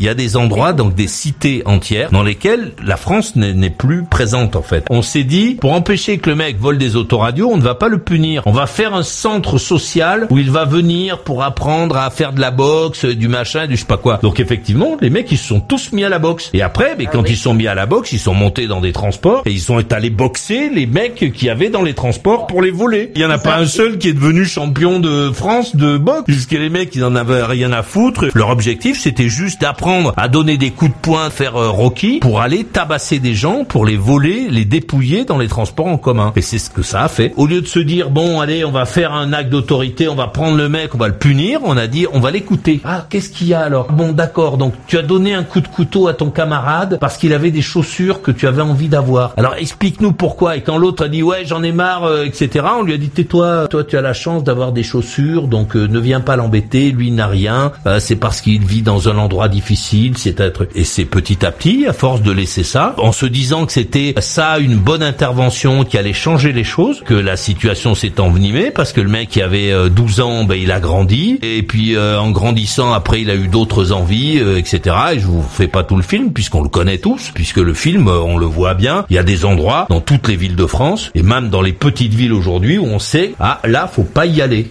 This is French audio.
Il y a des endroits, donc des cités entières, dans lesquelles la France n'est plus présente en fait. On s'est dit, pour empêcher que le mec vole des autoradios, on ne va pas le punir. On va faire un centre social où il va venir pour apprendre à faire de la boxe, du machin, du je sais pas quoi. Donc effectivement, les mecs ils se sont tous mis à la boxe. Et après, mais ah quand ils sont mis à la boxe, ils sont montés dans des transports et ils sont allés boxer les mecs qui avaient dans les transports pour les voler. Il y en a pas un seul qui est devenu champion de France de boxe. Puisque les mecs ils en avaient rien à foutre. Leur objectif c'était juste d'apprendre à donner des coups de poing, faire euh, Rocky pour aller tabasser des gens, pour les voler, les dépouiller dans les transports en commun. Et c'est ce que ça a fait. Au lieu de se dire bon allez on va faire un acte d'autorité, on va prendre le mec, on va le punir, on a dit on va l'écouter. Ah qu'est-ce qu'il y a alors? Bon d'accord donc tu as donné un coup de couteau à ton camarade parce qu'il avait des chaussures que tu avais envie d'avoir. Alors explique-nous pourquoi. Et quand l'autre a dit ouais j'en ai marre euh, etc. On lui a dit tais-toi, toi tu as la chance d'avoir des chaussures donc euh, ne viens pas l'embêter. Lui n'a rien. Euh, c'est parce qu'il vit dans un endroit difficile. C'est être et c'est petit à petit à force de laisser ça en se disant que c'était ça une bonne intervention qui allait changer les choses, que la situation s'est envenimée parce que le mec qui avait 12 ans ben il a grandi et puis en grandissant après il a eu d'autres envies etc. Et je vous fais pas tout le film puisqu'on le connaît tous puisque le film on le voit bien. Il y a des endroits dans toutes les villes de France et même dans les petites villes aujourd'hui où on sait ah là faut pas y aller